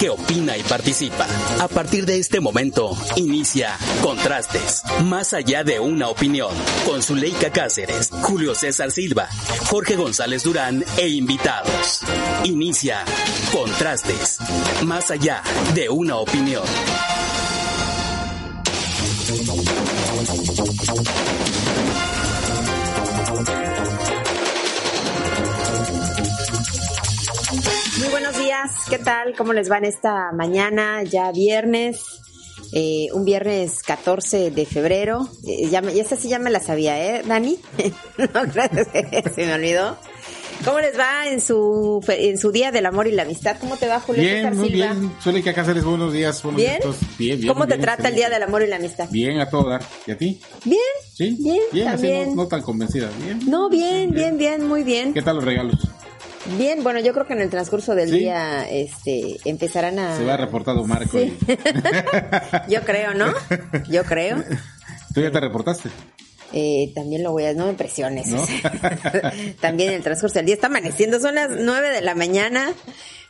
que opina y participa. A partir de este momento, inicia Contrastes, más allá de una opinión, con Zuleika Cáceres, Julio César Silva, Jorge González Durán e invitados. Inicia Contrastes, más allá de una opinión. Días, ¿qué tal? ¿Cómo les va en esta mañana? Ya viernes, eh, un viernes 14 de febrero. Eh, ya, me- esta sí ya me la sabía, ¿eh, Dani? no, gracias, se me olvidó. ¿Cómo les va en su, en su Día del Amor y la Amistad? ¿Cómo te va, Julio Bien, César muy Silva? bien. Suele que acá hacerles buenos días. Buenos ¿Bien? días. Bien, bien. ¿Cómo te bien, trata el. Día del Amor y la Amistad? Bien, a todo dar. ¿Y a ti? Bien, ¿Sí? Bien, así también. no, no tan convencida. Bien. no, bien, bien, bien, muy bien. ¿Qué tal los regalos? Bien, bueno, yo creo que en el transcurso del Sí. día este, empezarán a... Se va reportado Marco. Sí. Yo creo, ¿no? Yo creo. ¿Tú ya te reportaste? Eh, también lo voy a, no me presiones. ¿No? también en el transcurso del día está amaneciendo, son las nueve de la mañana.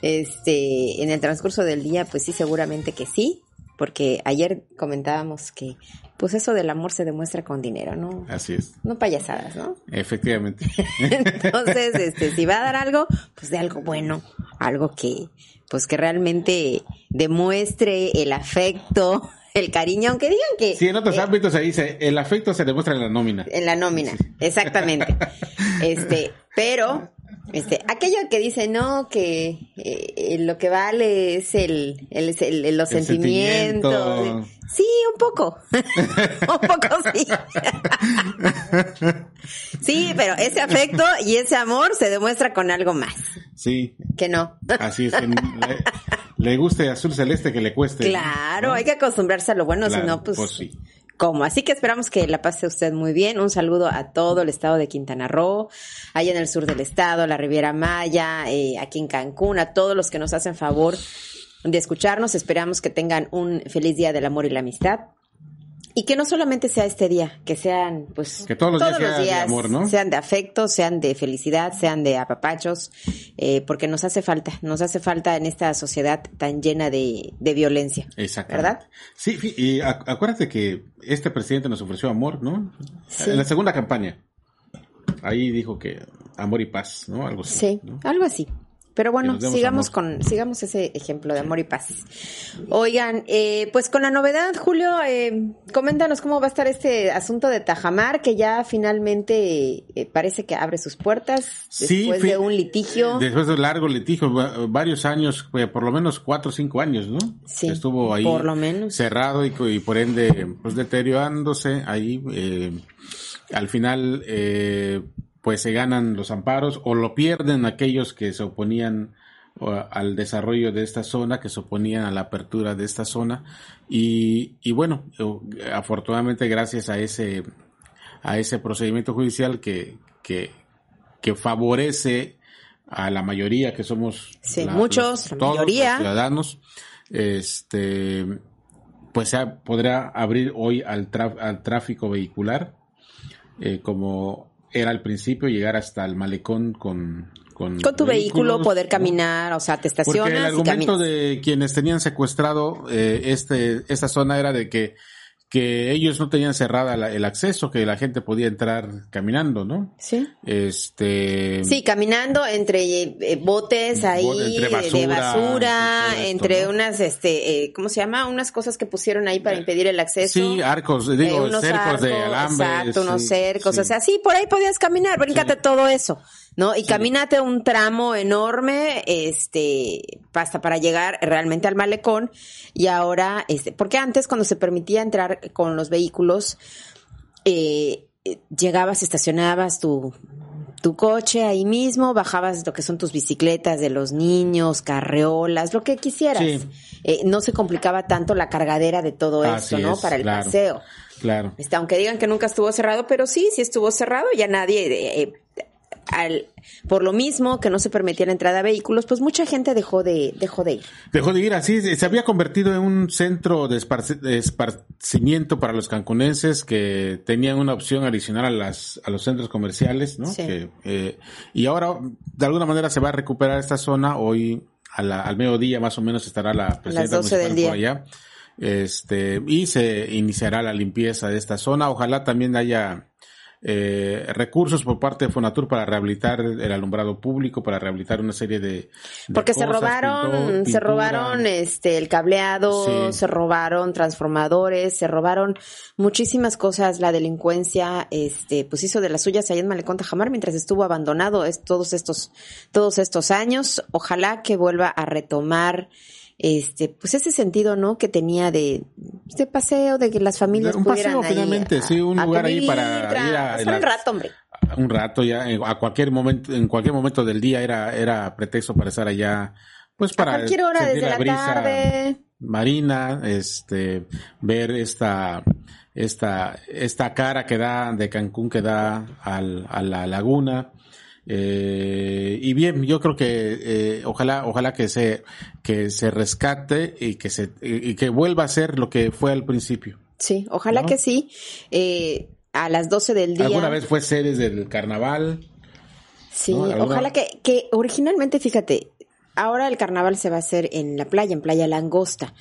Este, en el transcurso del día, pues sí, seguramente que sí, porque ayer comentábamos que, pues eso del amor se demuestra con dinero, ¿no? Así es. No payasadas, ¿no? Efectivamente. Entonces, este, si va a dar algo, pues de algo bueno, algo que, pues que realmente demuestre el afecto, el cariño, aunque digan que Sí, en otros eh, ámbitos se dice, el afecto se demuestra en la nómina. en la nómina, exactamente. Este, pero, este, aquello que dice no, que eh, lo que vale es el, el, el- los El sentimientos. sentimiento. Sí, un poco. un poco sí. sí, pero ese afecto y ese amor se demuestra con algo más. Sí, Que no. así es. Le, le guste azul celeste que le cueste. Claro, ¿no? hay que acostumbrarse a lo bueno, Claro, si no, pues, pues sí. ¿Cómo? Así que esperamos que la pase usted muy bien. Un saludo a todo el estado de Quintana Roo, allá en el sur del estado, la Riviera Maya, eh, aquí en Cancún, a todos los que nos hacen favor de escucharnos. Esperamos que tengan un feliz día del amor y la amistad. Y que no solamente sea este día, que sean, pues, Que todos los días sea de amor, ¿no? sean de afecto, sean de felicidad, sean de apapachos, eh, porque nos hace falta, nos hace falta en esta sociedad tan llena de, de violencia. Exactamente. ¿Verdad? Sí, y ac- acuérdate que este presidente nos ofreció amor, ¿no? Sí. En la segunda campaña. Ahí dijo que amor y paz, ¿no? Algo así. Sí, ¿no? algo así. Pero bueno, sigamos amor. con, sigamos ese ejemplo de amor y paz. Oigan, eh, pues con la novedad, Julio, eh, coméntanos cómo va a estar este asunto de Tajamar, que ya finalmente eh, parece que abre sus puertas Sí, después de un litigio. Después de un largo litigio, va- varios años, eh, por lo menos cuatro o cinco años, ¿no? Sí, Estuvo ahí por lo menos. cerrado y, y por ende, pues deteriorándose ahí. eh, al final, eh, pues se ganan los amparos o lo pierden aquellos que se oponían al desarrollo de esta zona, que se oponían a la apertura de esta zona. Y, y bueno, eh, afortunadamente gracias a ese, a ese procedimiento judicial que, que, que favorece a la mayoría que somos Sí, muchos, todos mayoría. los ciudadanos este pues se podrá abrir hoy al, al tráfico vehicular eh, como era al principio llegar hasta el malecón con con, Con tu vehículo, poder caminar, o sea, te porque el estacionas y argumento caminas. de quienes tenían secuestrado eh, este esta zona era de que que ellos no tenían cerrada la- el acceso, que la gente podía entrar caminando, ¿no? Sí. Este Sí, caminando entre eh, botes ahí entre de- de basura, esto, entre ¿no? unas, este, eh, ¿cómo se llama? Unas cosas que pusieron ahí para impedir el acceso. Sí, arcos, digo, Eh, unos cercos de alambre. Exacto, unos sí, cercos. sí. O sea, sí, por ahí podías caminar, bríncate Sí. todo eso, ¿no? Y camínate un tramo enorme, este, hasta para llegar realmente al malecón. Y ahora, este, porque antes cuando se permitía entrar con los vehículos, eh, eh, llegabas, estacionabas tu, tu coche ahí mismo, bajabas lo que son tus bicicletas de los niños, carreolas, lo que quisieras. Sí. Eh, no se complicaba tanto la cargadera de todo Así esto, ¿no? es, Para el claro. paseo. Claro. Este, aunque digan que nunca estuvo cerrado, pero sí, sí estuvo cerrado, ya nadie, eh, al, por lo mismo que no se permitía la entrada a vehículos, pues mucha gente dejó de, dejó de ir. Dejó de ir así, se había convertido en un centro de, esparci- de esparcimiento para los cancunenses que tenían una opción adicional a las a los centros comerciales, ¿no? Sí. Que, eh, y ahora de alguna manera se va a recuperar esta zona. Hoy al mediodía más o menos estará la presidenta municipal por allá. Este, y se iniciará la limpieza de esta zona. Ojalá también haya eh, recursos por parte de Fonatur para rehabilitar el alumbrado público, para rehabilitar una serie de, porque se robaron, se robaron este el cableado, se robaron transformadores, se robaron muchísimas cosas. La delincuencia, este, pues hizo de las suyas allá en Malecón Tajamar mientras estuvo abandonado es, todos estos, todos estos años. Ojalá que vuelva a retomar este, pues ese sentido, ¿no? Que tenía de, de paseo, de que las familias un pudieran paseo, finalmente, sí, un lugar ahí para ir a, un rato, hombre. Un rato ya, a cualquier momento, en cualquier momento del día era, era pretexto para estar allá, pues para a cualquier hora desde la, tarde. Marina, este, ver esta, esta, esta cara que da de Cancún que da al, a la laguna eh, y bien, yo creo que eh, ojalá, ojalá que se, que se rescate y que se, y que vuelva a ser lo que fue al principio. Sí, ojalá que sí. Eh, a las 12 del día. Alguna vez fue sedes del carnaval. Sí, ojalá que, que originalmente, fíjate, ahora el carnaval se va a hacer en la playa, en Playa Langosta.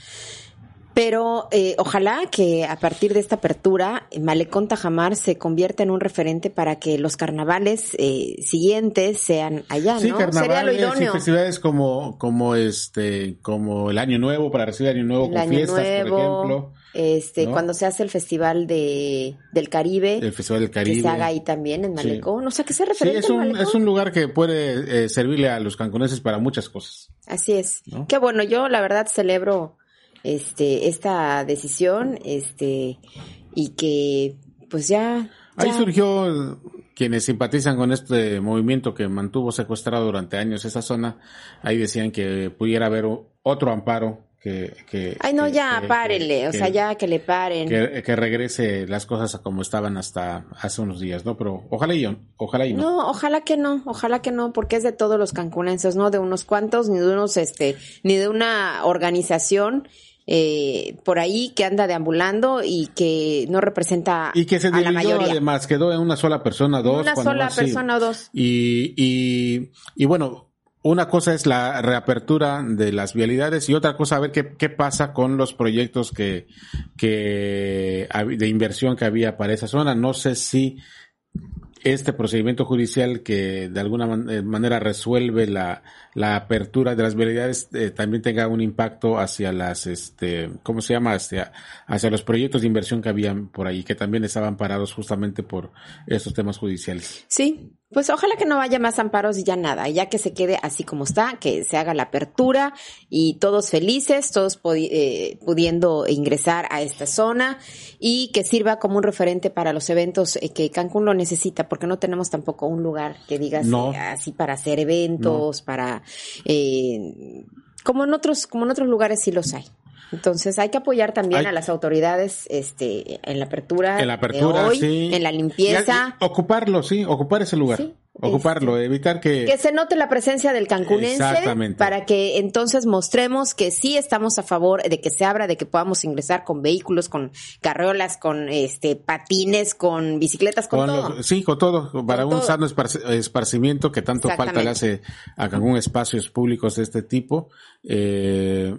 Pero eh, ojalá que a partir de esta apertura, Malecón Tajamar se convierta en un referente para que los carnavales eh, siguientes sean allá, sí, carnavales y festividades como, como este, como el Año Nuevo, para recibir Año Nuevo con fiestas, por ejemplo. Este, cuando se hace el Festival de, del Caribe. El Festival del Caribe. Que se haga ahí también, en Malecón. O sea, que sea referente sí, es un, es un lugar que puede eh, servirle a los cancuneses para muchas cosas. Así es. Qué bueno, yo la verdad celebro este, esta decisión, este, y que pues ya, Ahí surgió quienes simpatizan con este movimiento que mantuvo secuestrado durante años esa zona, ahí decían que pudiera haber otro amparo que, que ay no ya párele o sea ya que le paren. que, regrese las cosas a como estaban hasta hace unos días no pero ojalá y ojalá y no. No ojalá que no ojalá que no porque es de todos los cancunenses no de unos cuantos ni de unos este ni de una organización eh, por ahí que anda deambulando y que no representa y que se a la mayoría. además quedó en una sola persona dos una sola persona o dos y, y, y bueno una cosa es la reapertura de las vialidades y otra cosa a ver qué, qué pasa con los proyectos que, que de inversión que había para esa zona. No sé si este procedimiento judicial que de alguna eh, manera resuelve la, la apertura de las vialidades eh, también tenga un impacto hacia las, este, ¿cómo se llama? Hacia, hacia los proyectos de inversión que habían por ahí, que también estaban parados justamente por estos temas judiciales. Sí, pues ojalá que no haya más amparos y ya nada, ya que se quede así como está, que se haga la apertura y todos felices, todos eh, pudiendo ingresar a esta zona y que sirva como un referente para los eventos eh, que Cancún lo necesita, porque no tenemos tampoco un lugar que digas así para hacer eventos, para eh, como en otros como en otros lugares sí los hay. Entonces hay que apoyar también a las autoridades este, en la apertura, en la apertura sí. en la limpieza. ocuparlo, sí, ocupar ese lugar. Ocuparlo, este, evitar que... Que se note la presencia del cancunense para que entonces mostremos que sí estamos a favor de que se abra, de que podamos ingresar con vehículos, con carreolas, con este patines, con bicicletas, con, todo. sí, con todo, para un sano esparcimiento que tanto falta le hace a Cancún espacios públicos de este tipo. Eh,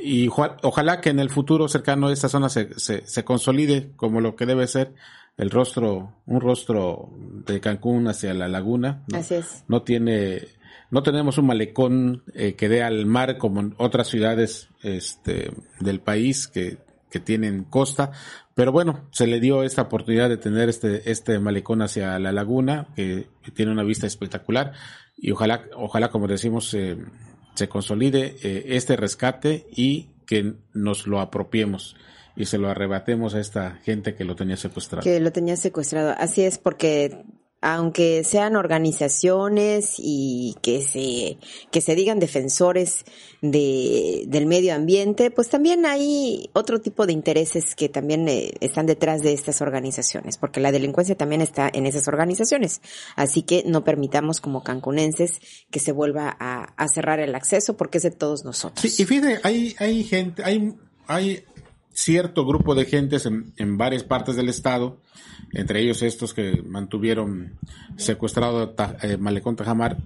y ojalá que en el futuro cercano esta zona se, se, se, consolide como lo que debe ser el rostro, un rostro de Cancún hacia la laguna. ¿no? Así es. No tiene, no tenemos un malecón eh, que dé al mar como en otras ciudades este, del país que, que tienen costa, pero bueno, se le dio esta oportunidad de tener este, este malecón hacia la laguna, que, tiene una vista espectacular, y ojalá, ojalá, como decimos, eh, se consolide eh, este rescate y que nos lo apropiemos y se lo arrebatemos a esta gente que lo tenía secuestrado. Que lo tenía secuestrado. Así es, porque aunque sean organizaciones y que se, que se digan defensores de, del medio ambiente, pues también hay otro tipo de intereses que también eh, están detrás de estas organizaciones, porque la delincuencia también está en esas organizaciones. Así que no permitamos como cancunenses que se vuelva a, a cerrar el acceso porque es de todos nosotros. Sí, y fíjate, hay, hay gente, hay, hay cierto grupo de gentes en, en varias partes del estado entre ellos estos que mantuvieron secuestrado a eh, Malecón Tajamar,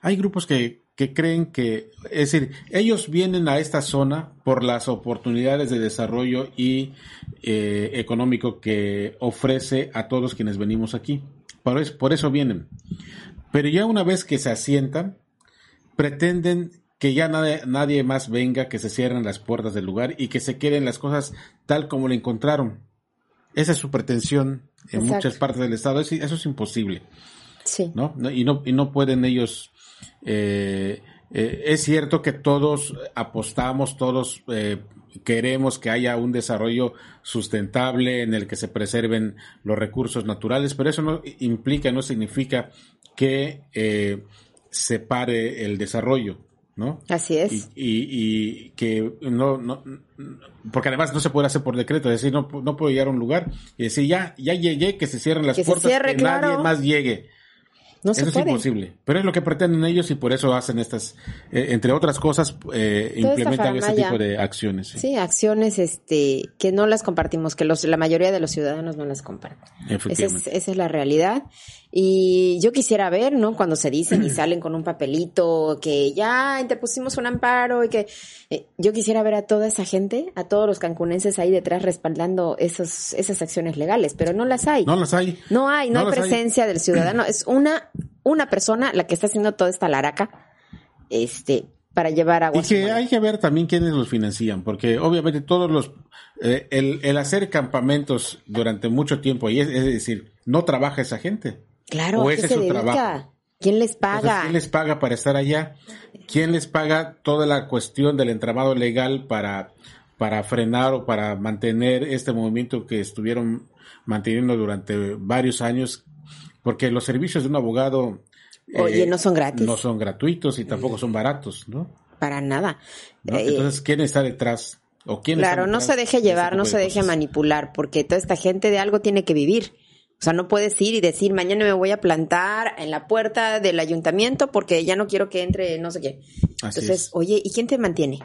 hay grupos que, que creen que, es decir, ellos vienen a esta zona por las oportunidades de desarrollo y eh, económico que ofrece a todos quienes venimos aquí. Por por eso vienen. Pero ya una vez que se asientan, pretenden que ya nadie, nadie más venga, que se cierren las puertas del lugar y que se queden las cosas tal como lo encontraron. Esa es su pretensión en muchas partes del Estado. eso es imposible. Sí. ¿no? Y, no, y no pueden ellos. Eh, eh, es cierto que todos apostamos, todos eh, queremos que haya un desarrollo sustentable en el que se preserven los recursos naturales, pero eso no implica, no significa que se pare el desarrollo. ¿No? Así es. Y, que no, no, porque además no se puede hacer por decreto, es decir, no, no puedo llegar a un lugar y decir, ya, ya llegué, que se cierren las puertas, que nadie más llegue. No Eso es imposible. Pero es lo que pretenden ellos y por eso hacen estas, eh, entre otras cosas, eh, implementan ese tipo de acciones. ¿sí? acciones este, que no las compartimos, que los, la mayoría de los ciudadanos no las comparten. Esa es, esa es la realidad. Y yo quisiera ver, ¿no? Cuando se dicen y salen con un papelito que ya interpusimos un amparo y que eh, yo quisiera ver a toda esa gente, a todos los cancunenses ahí detrás respaldando esos, esas acciones legales, pero no las hay. No las hay. No hay, no, hay presencia del ciudadano. Es una, una persona la que está haciendo toda esta laraca, este, para llevar agua. Y que hay que ver también quiénes los financian, porque obviamente todos los, eh, el, el, hacer campamentos durante mucho tiempo, y es decir, no trabaja esa gente. Claro, o ese es su trabajo. ¿Quién les paga? ¿Quién les paga para estar allá? ¿Quién les paga toda la cuestión del entramado legal para, para frenar o para mantener este movimiento que estuvieron manteniendo durante varios años? Porque los servicios de un abogado... Oye, eh, no son gratis. No son gratuitos y tampoco son baratos, ¿no? Para nada. Eh, Entonces, ¿quién está detrás? ¿O quién claro, no se deje este llevar, no se deje manipular, porque toda esta gente de algo tiene que vivir. O sea, no puedes ir y decir, mañana me voy a plantar en la puerta del ayuntamiento porque ya no quiero que entre no sé qué. Entonces, oye, ¿y quién te mantiene?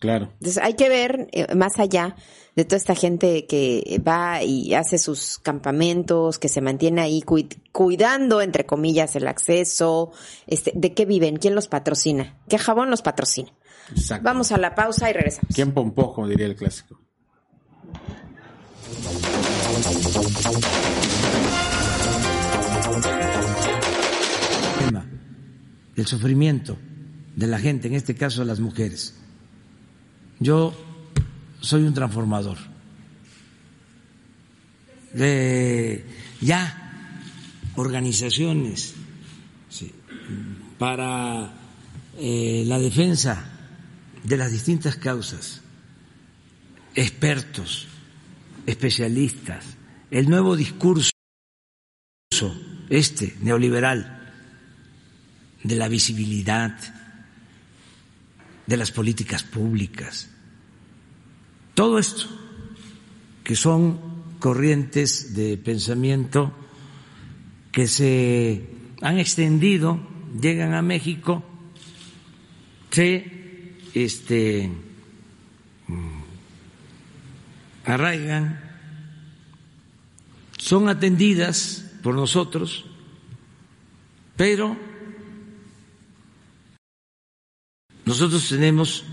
Claro. Entonces, hay que ver eh, más allá de toda esta gente que va y hace sus campamentos, que se mantiene ahí cuidando, entre comillas, el acceso, este, de qué viven, quién los patrocina, qué jabón los patrocina. Exacto. Vamos a la pausa y regresamos. ¿Quién pompó, como diría el clásico? El sufrimiento de la gente, en este caso las mujeres. Yo soy un transformador. De ya organizaciones para eh, la defensa de las distintas causas, expertos, especialistas, el nuevo discurso, este neoliberal, de la visibilidad, de las políticas públicas, todo esto, que son corrientes de pensamiento que se han extendido, llegan a México, se este, arraigan, son atendidas por nosotros, pero nosotros tenemos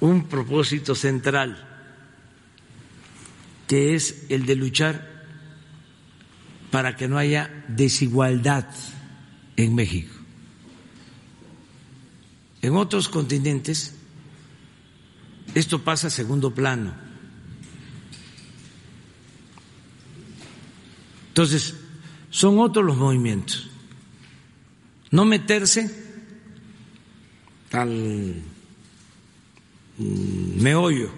un propósito central, que es el de luchar para que no haya desigualdad en México. En otros continentes esto pasa a segundo plano Entonces, son otros los movimientos. No meterse al meollo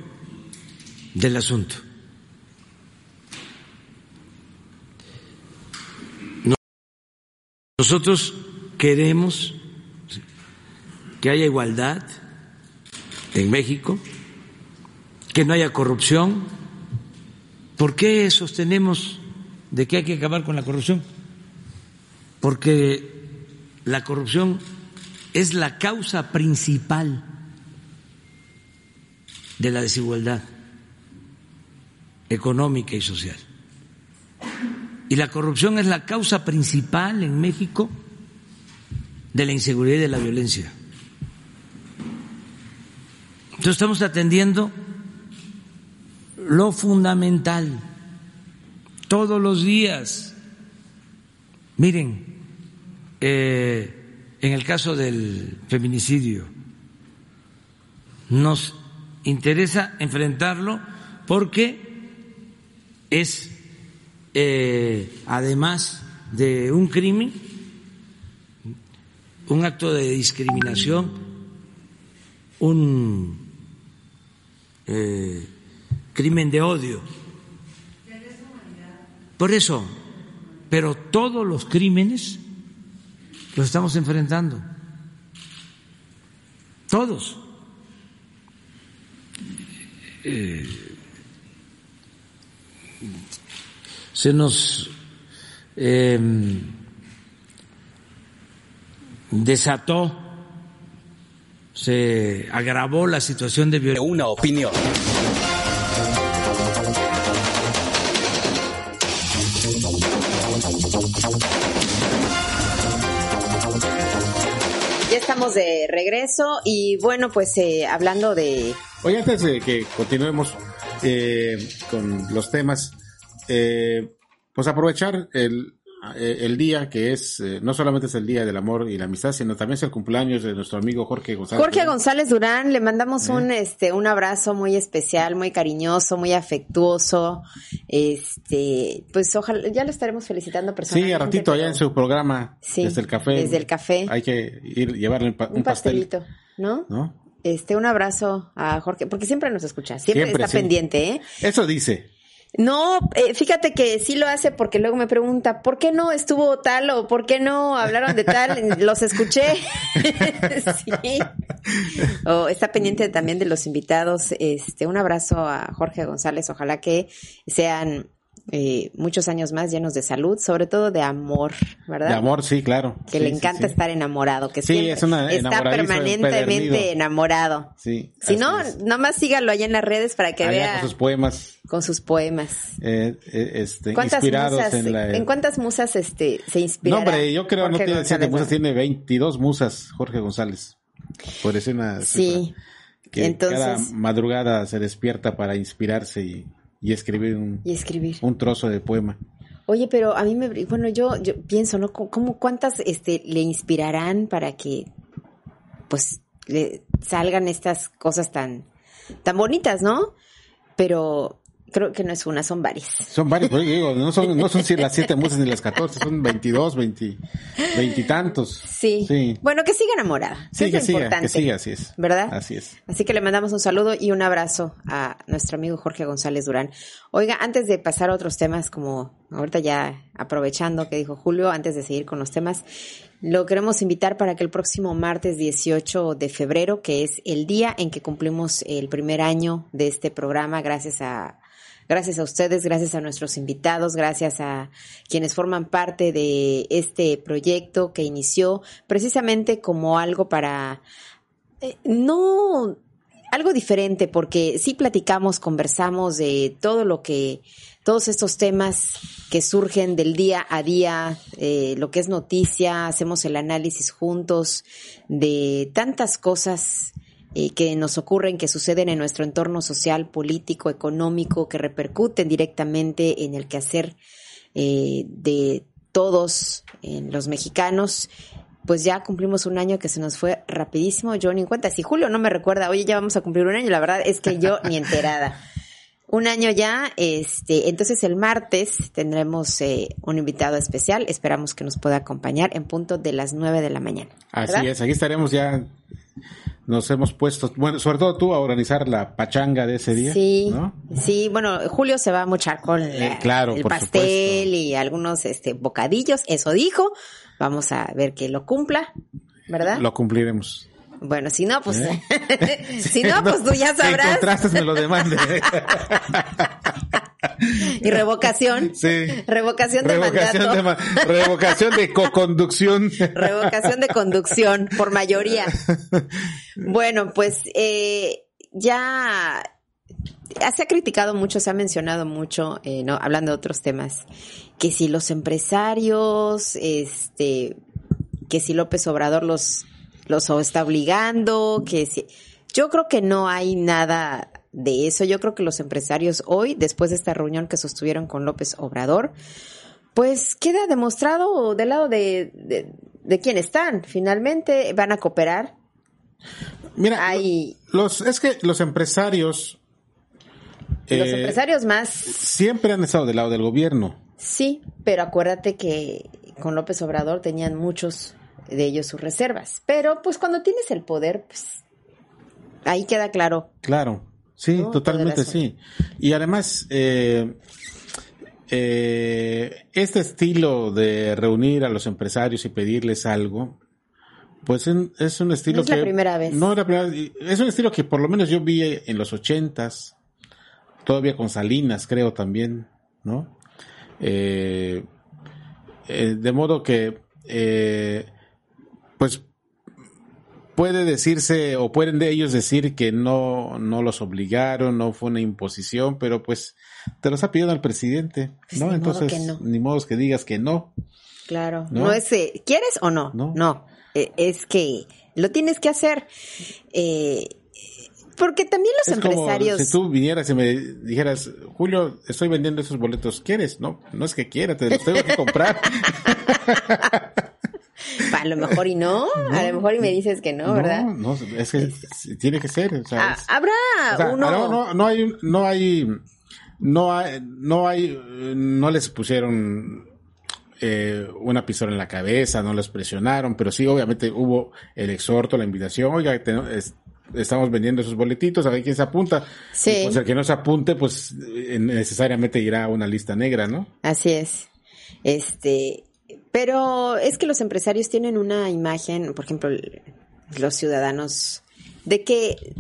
del asunto. Nosotros queremos que haya igualdad en México, que no haya corrupción. ¿Por qué sostenemos de que hay que acabar con la corrupción, porque la corrupción es la causa principal de la desigualdad económica y social. Y la corrupción es la causa principal en México de la inseguridad y de la violencia. Entonces estamos atendiendo lo fundamental todos los días. Miren, eh, en el caso del feminicidio, nos interesa enfrentarlo porque es, eh, además de un crimen, un acto de discriminación, un eh, crimen de odio. Por eso, pero todos los crímenes los estamos enfrentando. Todos. Eh, se nos eh, desató, se agravó la situación de violencia. Una opinión. Ya estamos de regreso y bueno, pues eh, hablando de... Oye, antes de que continuemos eh, con los temas, eh, pues aprovechar el, eh, el día que es, eh, no solamente es el día del amor y la amistad, sino también es el cumpleaños de nuestro amigo Jorge González. Jorge González Durán, le mandamos un este un abrazo muy especial, muy cariñoso, muy afectuoso. Este, pues ojalá ya lo estaremos felicitando personalmente. Sí, a ratito allá en su programa, Sí, desde el café. desde el café. Hay que ir llevarle un, pa- un un pastel, pastelito, ¿no? ¿no? Este, un abrazo a Jorge, porque siempre nos escucha, siempre, Siempre, está sí. pendiente, ¿eh? Eso dice. No, eh, fíjate que sí lo hace porque luego me pregunta, ¿por qué no estuvo tal o por qué no hablaron de tal? Los escuché. sí. O está pendiente también de los invitados. Este, un abrazo a Jorge González. Ojalá que sean eh, muchos años más llenos de salud, sobre todo de amor, ¿verdad? De amor, sí, claro. Que Sí, le encanta sí. estar enamorado, que siempre es una está permanentemente enamorado. Sí. Si no, es. nomás sígalo allá en las redes para que Allá vea con sus poemas con sus poemas. eh, eh, este, ¿Cuántas inspirados musas, en la... en cuántas musas este se inspira? No, hombre, yo creo no tiene siete musas, tiene 22 musas Jorge González. Por eso una Sí. cifra que Entonces- cada madrugada se despierta para inspirarse y, y escribir un, Y escribir. un trozo de poema. Oye, pero a mí me, bueno, yo, yo pienso, ¿no? ¿Cómo, cuántas, este, le inspirarán para que, pues, le salgan estas cosas tan, tan bonitas, ¿no? Pero creo que no es una, son varias. Son varios, pero yo digo, no son, no son si las siete musas ni las 14, son 22, 20, veintitantos. Sí. Sí. Bueno, que siga enamorada. Sí, es que siga, importante. que siga, así es. ¿Verdad? Así es. Así que le mandamos un saludo y un abrazo a nuestro amigo Jorge González Durán. Oiga, antes de pasar a otros temas, como ahorita ya aprovechando que dijo Julio, antes de seguir con los temas, lo queremos invitar para que el próximo martes 18 de febrero, que es el día en que cumplimos el primer año de este programa, gracias a Gracias a ustedes, gracias a nuestros invitados, gracias a quienes forman parte de este proyecto que inició precisamente como algo para eh, no algo diferente porque sí platicamos, conversamos de todo lo que todos estos temas que surgen del día a día, eh, lo que es noticia, hacemos el análisis juntos de tantas cosas eh, que nos ocurren, que suceden en nuestro entorno social, político, económico, que repercuten directamente en el quehacer eh, de todos los mexicanos. Pues ya cumplimos un año que se nos fue rapidísimo. Yo ni en cuenta. Si Julio no me recuerda, oye, ya vamos a cumplir un año, la verdad es que yo ni enterada. Un año ya, este, entonces el martes tendremos eh, un invitado especial. Esperamos que nos pueda acompañar en punto de las nueve de la mañana. Así es, aquí estaremos ya. Nos hemos puesto, bueno, sobre todo tú a organizar la pachanga de ese día. Sí, ¿no? sí, bueno, Julio se va a mochar con la- claro, el pastel supuesto. y algunos este bocadillos, eso dijo. Vamos a ver que lo cumpla, ¿verdad? Lo cumpliremos. Bueno, si no, pues, ¿Eh? si no, pues tú ya sabrás. contrastes me lo demande. Y revocación. Sí. Revocación de revocación, mandato. de, ma- revocación de co-conducción. Revocación de conducción por mayoría. Bueno, pues eh, ya se ha criticado mucho, se ha mencionado mucho, eh, no, hablando de otros temas, que si los empresarios, este, que si López Obrador los, los está obligando, que si, yo creo que no hay nada de eso. Yo creo que los empresarios hoy, después de esta reunión que sostuvieron con López Obrador, pues queda demostrado del lado de, de, de quién están. Finalmente van a cooperar. Mira, Hay- los, es que los empresarios Los eh, empresarios más, siempre han estado del lado del gobierno. sí, pero acuérdate que con López Obrador tenían muchos de ellos sus reservas. Pero pues cuando tienes el poder, pues ahí queda claro. Claro, sí, No, totalmente sí. Y además, eh, eh, este estilo de reunir a los empresarios y pedirles algo, pues en- es un estilo No es la primera vez. No es la primera vez. Es un estilo que por lo menos yo vi en los ochentas, todavía con Salinas, creo también, ¿no? Eh, de modo que, eh, pues puede decirse o pueden de ellos decir que no, no los obligaron, no fue una imposición, pero pues te los ha pedido el presidente, Pues ¿no? modo Entonces, que no. ni modo que digas que no. Claro. ¿No? No, es, eh, ¿quieres o no? No. Eh, es que lo tienes que hacer. Eh, porque también los es como empresarios. si tú vinieras y me dijeras, Julio, estoy vendiendo esos boletos, ¿quieres? No, no es que quiera, te los tengo que comprar. A lo mejor y no, a lo mejor y me dices que no, ¿verdad? No, no, es que tiene que ser. O sea, Ah, es- habrá o sea, uno. no, no, no hay, no hay, no hay, no hay, no les pusieron eh, una pistola en la cabeza, no les presionaron, pero sí, obviamente hubo el exhorto, la invitación, oiga, te- es- estamos vendiendo esos boletitos, a ver quién se apunta. Sí. Pues el que no se apunte, pues eh, necesariamente irá a una lista negra, ¿no? Así es. Este, pero es que los empresarios tienen una imagen, por ejemplo, los ciudadanos, de que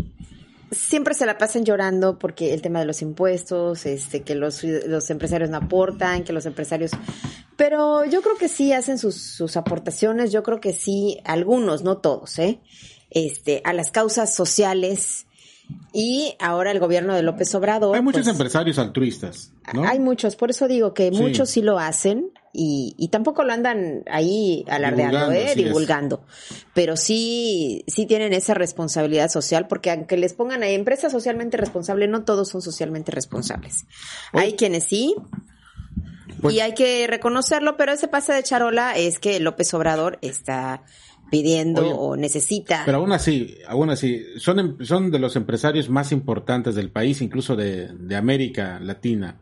siempre se la pasan llorando porque el tema de los impuestos, este, que los, los empresarios no aportan, que los empresarios, pero yo creo que sí hacen sus, sus aportaciones, yo creo que sí, algunos, no todos, ¿eh? Este, a las causas sociales y ahora el gobierno de López Obrador. Hay muchos pues, empresarios altruistas, ¿no? hay muchos, por eso digo que muchos sí lo hacen y, y tampoco lo andan ahí alardeando, Divulgando, ¿eh? divulgando. Pero sí, sí tienen esa responsabilidad social, porque aunque les pongan a empresa socialmente responsable, no todos son socialmente responsables. Hay quienes sí. Pues- y hay que reconocerlo, pero ese pase de charola es que López Obrador está pidiendo Oye, o necesita. Pero aún así, aún así, son, em- son de los empresarios más importantes del país, incluso de, de América Latina,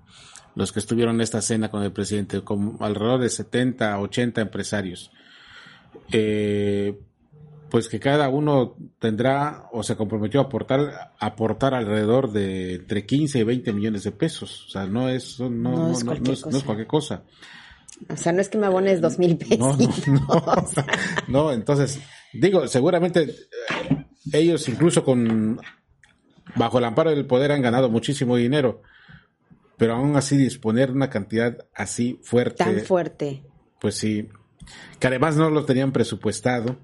los que estuvieron en esta cena con el presidente, como alrededor de 70, 80 empresarios. Eh, pues que cada uno tendrá o se comprometió a aportar, aportar alrededor de entre 15 y 20 millones de pesos. O sea, no es, no, no, No es no cualquier cosa. O sea, no es que me abones dos mil pesos. No, no, no. No, entonces, digo, seguramente eh, ellos incluso con bajo el amparo del poder han ganado muchísimo dinero, pero aún así disponer de una cantidad así fuerte, Tan fuerte. pues sí, que además no lo tenían presupuestado.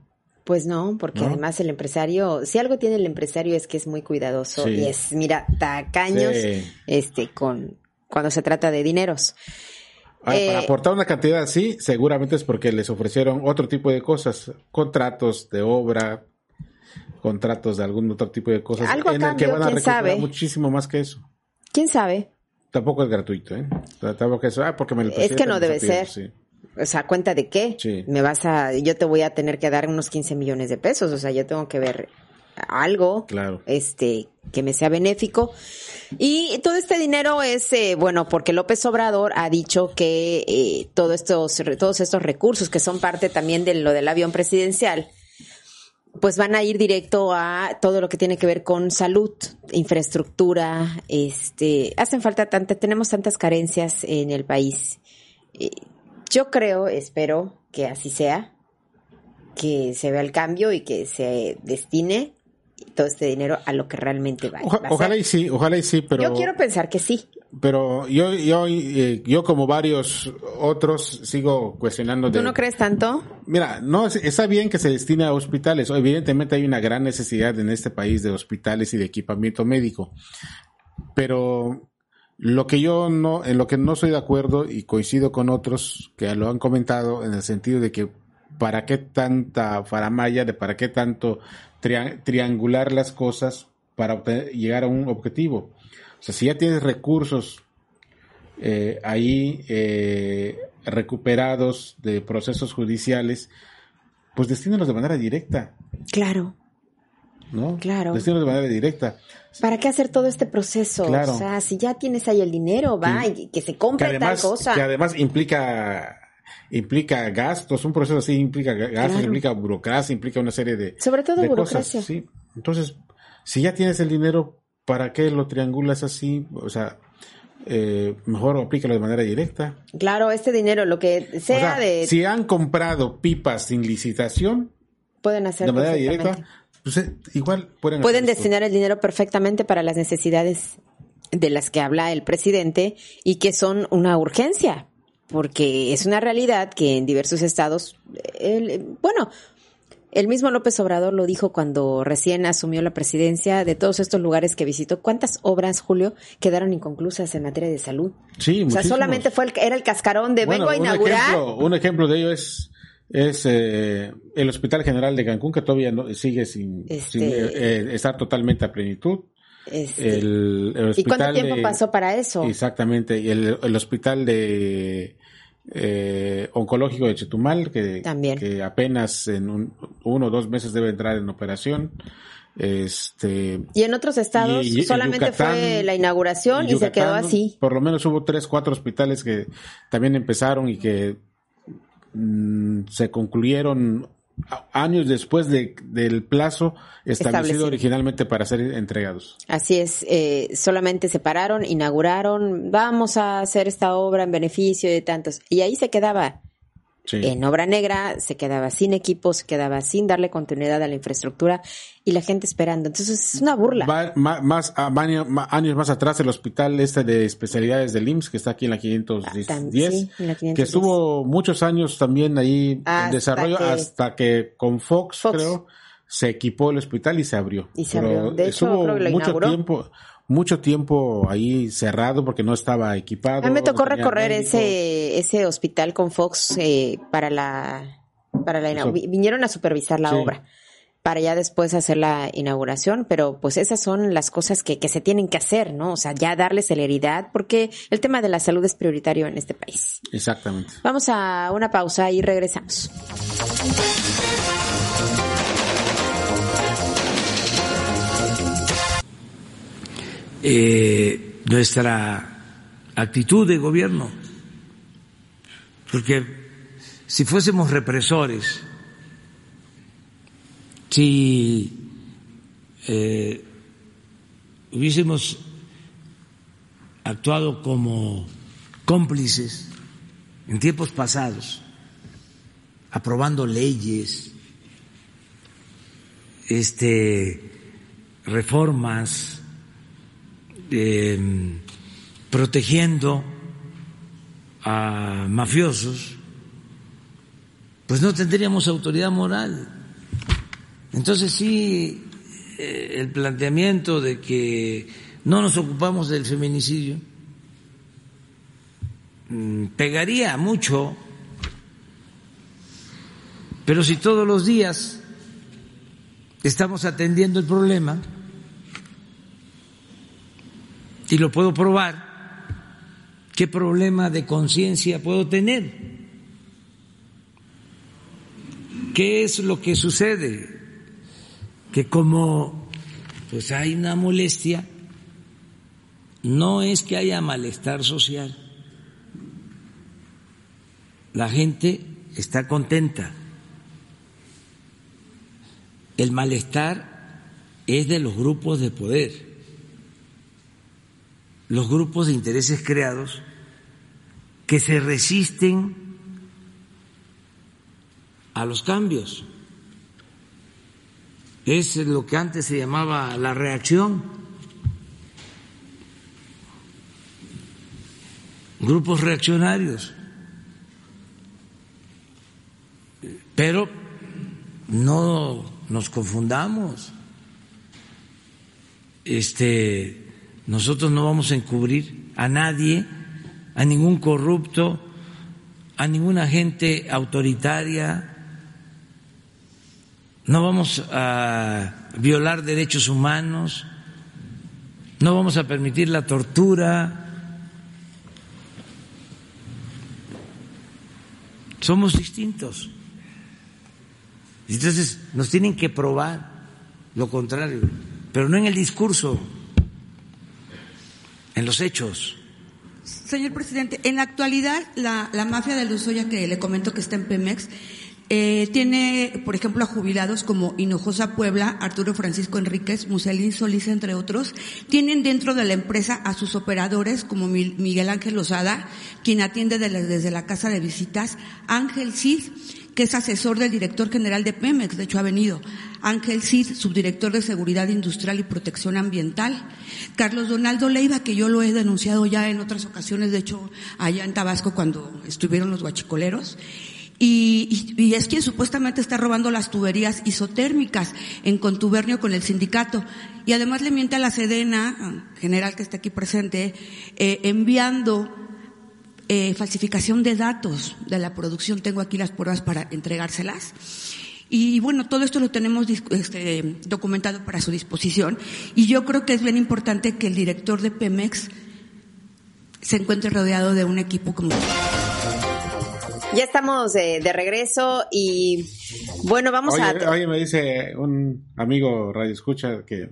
Pues no, porque ¿No? además el empresario, si algo tiene el empresario es que es muy cuidadoso Sí. y es, mira, tacaños, Sí. este, con, cuando se trata de dineros. Ah, Eh, Para aportar una cantidad así, seguramente es porque les ofrecieron otro tipo de cosas, contratos de obra, contratos de algún otro tipo de cosas, Algo en el que van a recuperar muchísimo más que eso. ¿Quién sabe? Tampoco es gratuito, ¿eh? Tampoco es, ah, porque me lo Es que no debe ser. sí. O sea, ¿cuenta de qué? Sí. Me vas a, yo te voy a tener que dar unos 15 millones de pesos, o sea, yo tengo que ver algo, Claro. este, que me sea benéfico. Y todo este dinero es, eh, bueno, porque López Obrador ha dicho que eh, todo estos, todos estos recursos que son parte también de lo del avión presidencial, pues van a ir directo a todo lo que tiene que ver con salud, infraestructura, este, hacen falta tanta, tenemos tantas carencias en el país. Eh, Yo creo, espero que así sea, que se vea el cambio y que se destine todo este dinero a lo que realmente va, Oja- ojalá y sí, ojalá y sí, pero Yo quiero pensar que sí. pero yo yo eh, yo como varios otros sigo cuestionando de ¿Tú no crees tanto? Mira, no es- está bien que se destine a hospitales. Evidentemente hay una gran necesidad en este país de hospitales y de equipamiento médico. Pero lo que yo no, en lo que no estoy de acuerdo y coincido con otros que lo han comentado en el sentido de que para qué tanta faramaya, de para qué tanto triangular las cosas para llegar a un objetivo. O sea, si ya tienes recursos eh, ahí eh, recuperados de procesos judiciales, pues destínalos de manera directa. Claro. ¿No? Claro. Destínalos de manera directa. ¿Para qué hacer todo este proceso? Claro. O sea, si ya tienes ahí el dinero, va, y que se compre tal cosa. Que además implica implica gastos, un proceso así implica gastos, implica burocracia, implica una serie de sobre todo de burocracia. Cosas, sí. Entonces, si ya tienes el dinero, ¿para qué lo triangulas así? O sea, eh, mejor aplícalo de manera directa. Claro, este dinero, lo que sea, de... Si han comprado pipas sin licitación, pueden hacerlo de manera directa, pues eh, igual pueden... Pueden destinar el dinero perfectamente para las necesidades de las que habla el presidente y que son una urgencia, porque es una realidad que en diversos estados, el, bueno, el mismo López Obrador lo dijo cuando recién asumió la presidencia de todos estos lugares que visitó. ¿Cuántas obras, Julio, quedaron inconclusas en materia de salud? Sí, O sea, solamente fue el, era el cascarón de vengo a inaugurar. Un ejemplo, un ejemplo de ello es es eh, el Hospital General de Cancún que todavía no, sigue sin, Este- sin, eh, eh, estar totalmente a plenitud. Este, El, el ¿Y cuánto hospital tiempo de- pasó para eso? Exactamente, y el, el hospital de eh, oncológico de Chetumal, que, También. que apenas en un- uno o dos meses debe entrar en operación. Este, Y en otros estados y- y solamente Yucatán- fue la inauguración y, se quedó así. Por lo menos hubo tres, cuatro hospitales que también empezaron y que mm, se concluyeron años después de, del plazo establecido, Establecido. originalmente para ser entregados. Así es, eh, solamente se pararon, inauguraron, vamos a hacer esta obra en beneficio de tantos. Y ahí se quedaba Sí. en obra negra, se quedaba sin equipo, se quedaba sin darle continuidad a la infraestructura y la gente esperando. Entonces es una burla. Va- ma- más, a- año- ma- años más atrás el hospital este de especialidades del IMSS que está aquí en la 510 Ah, tam- sí, en la 510. que estuvo muchos años también ahí Hasta en desarrollo que- hasta que con Fox, Fox. creo se equipó el hospital y se abrió Y se Pero abrió. De hecho, creo que lo mucho inauguró. tiempo mucho tiempo ahí cerrado porque no estaba equipado A mí me tocó no recorrer ese, ese hospital con Fox eh, para la, para la Eso. vinieron a supervisar la Sí. obra para ya después hacer la inauguración, pero pues esas son las cosas que, que se tienen que hacer, ¿no? O sea, ya darle celeridad, porque el tema de la salud es prioritario en este país. exactamente Vamos a una pausa y regresamos. Eh, nuestra actitud de gobierno. Porque si fuésemos represores, si eh, hubiésemos actuado como cómplices en tiempos pasados, aprobando leyes, este, reformas, eh, protegiendo a mafiosos, pues no tendríamos autoridad moral. Entonces sí, eh, el planteamiento de que no nos ocupamos del feminicidio mm, pegaría mucho, pero si todos los días estamos atendiendo el problema, y lo puedo probar, ¿qué problema de conciencia puedo tener? ¿Qué es lo que sucede? Que como pues hay una molestia, no es que haya malestar social. La gente está contenta. El malestar es de los grupos de poder los grupos de intereses creados que se resisten a los cambios. Es lo que antes se llamaba la reacción. Grupos reaccionarios. Pero no nos confundamos. Este nosotros no vamos a encubrir a nadie, a ningún corrupto, a ninguna gente autoritaria, no vamos a violar derechos humanos, no vamos a permitir la tortura. Somos distintos. Entonces nos tienen que probar lo contrario, pero no en el discurso, en los hechos. Señor presidente, en la actualidad la, la mafia de Luzoya que le comento que está en Pemex eh, tiene, por ejemplo, a jubilados como Hinojosa Puebla, Arturo Francisco Enríquez, Muselín Solís, entre otros. Tienen dentro de la empresa a sus operadores como Miguel Ángel Lozada, quien atiende desde la casa de visitas, Ángel Cid, que es asesor del director general de Pemex, de hecho ha venido, Ángel Cid, subdirector de Seguridad Industrial y Protección Ambiental, Carlos Donaldo Leiva, que yo lo he denunciado ya en otras ocasiones, de hecho allá en Tabasco cuando estuvieron los guachicoleros, y, es quien supuestamente está robando las tuberías isotérmicas en contubernio con el sindicato. Y además le miente a la Sedena, general que está aquí presente, eh, enviando eh, falsificación de datos de la producción. Tengo aquí las pruebas para entregárselas. Y bueno, todo esto lo tenemos este, documentado para su disposición. Y yo creo que es bien importante que el director de Pemex se encuentre rodeado de un equipo como ya estamos de, regreso y bueno, vamos a... Oye, me dice un amigo Radio Escucha que...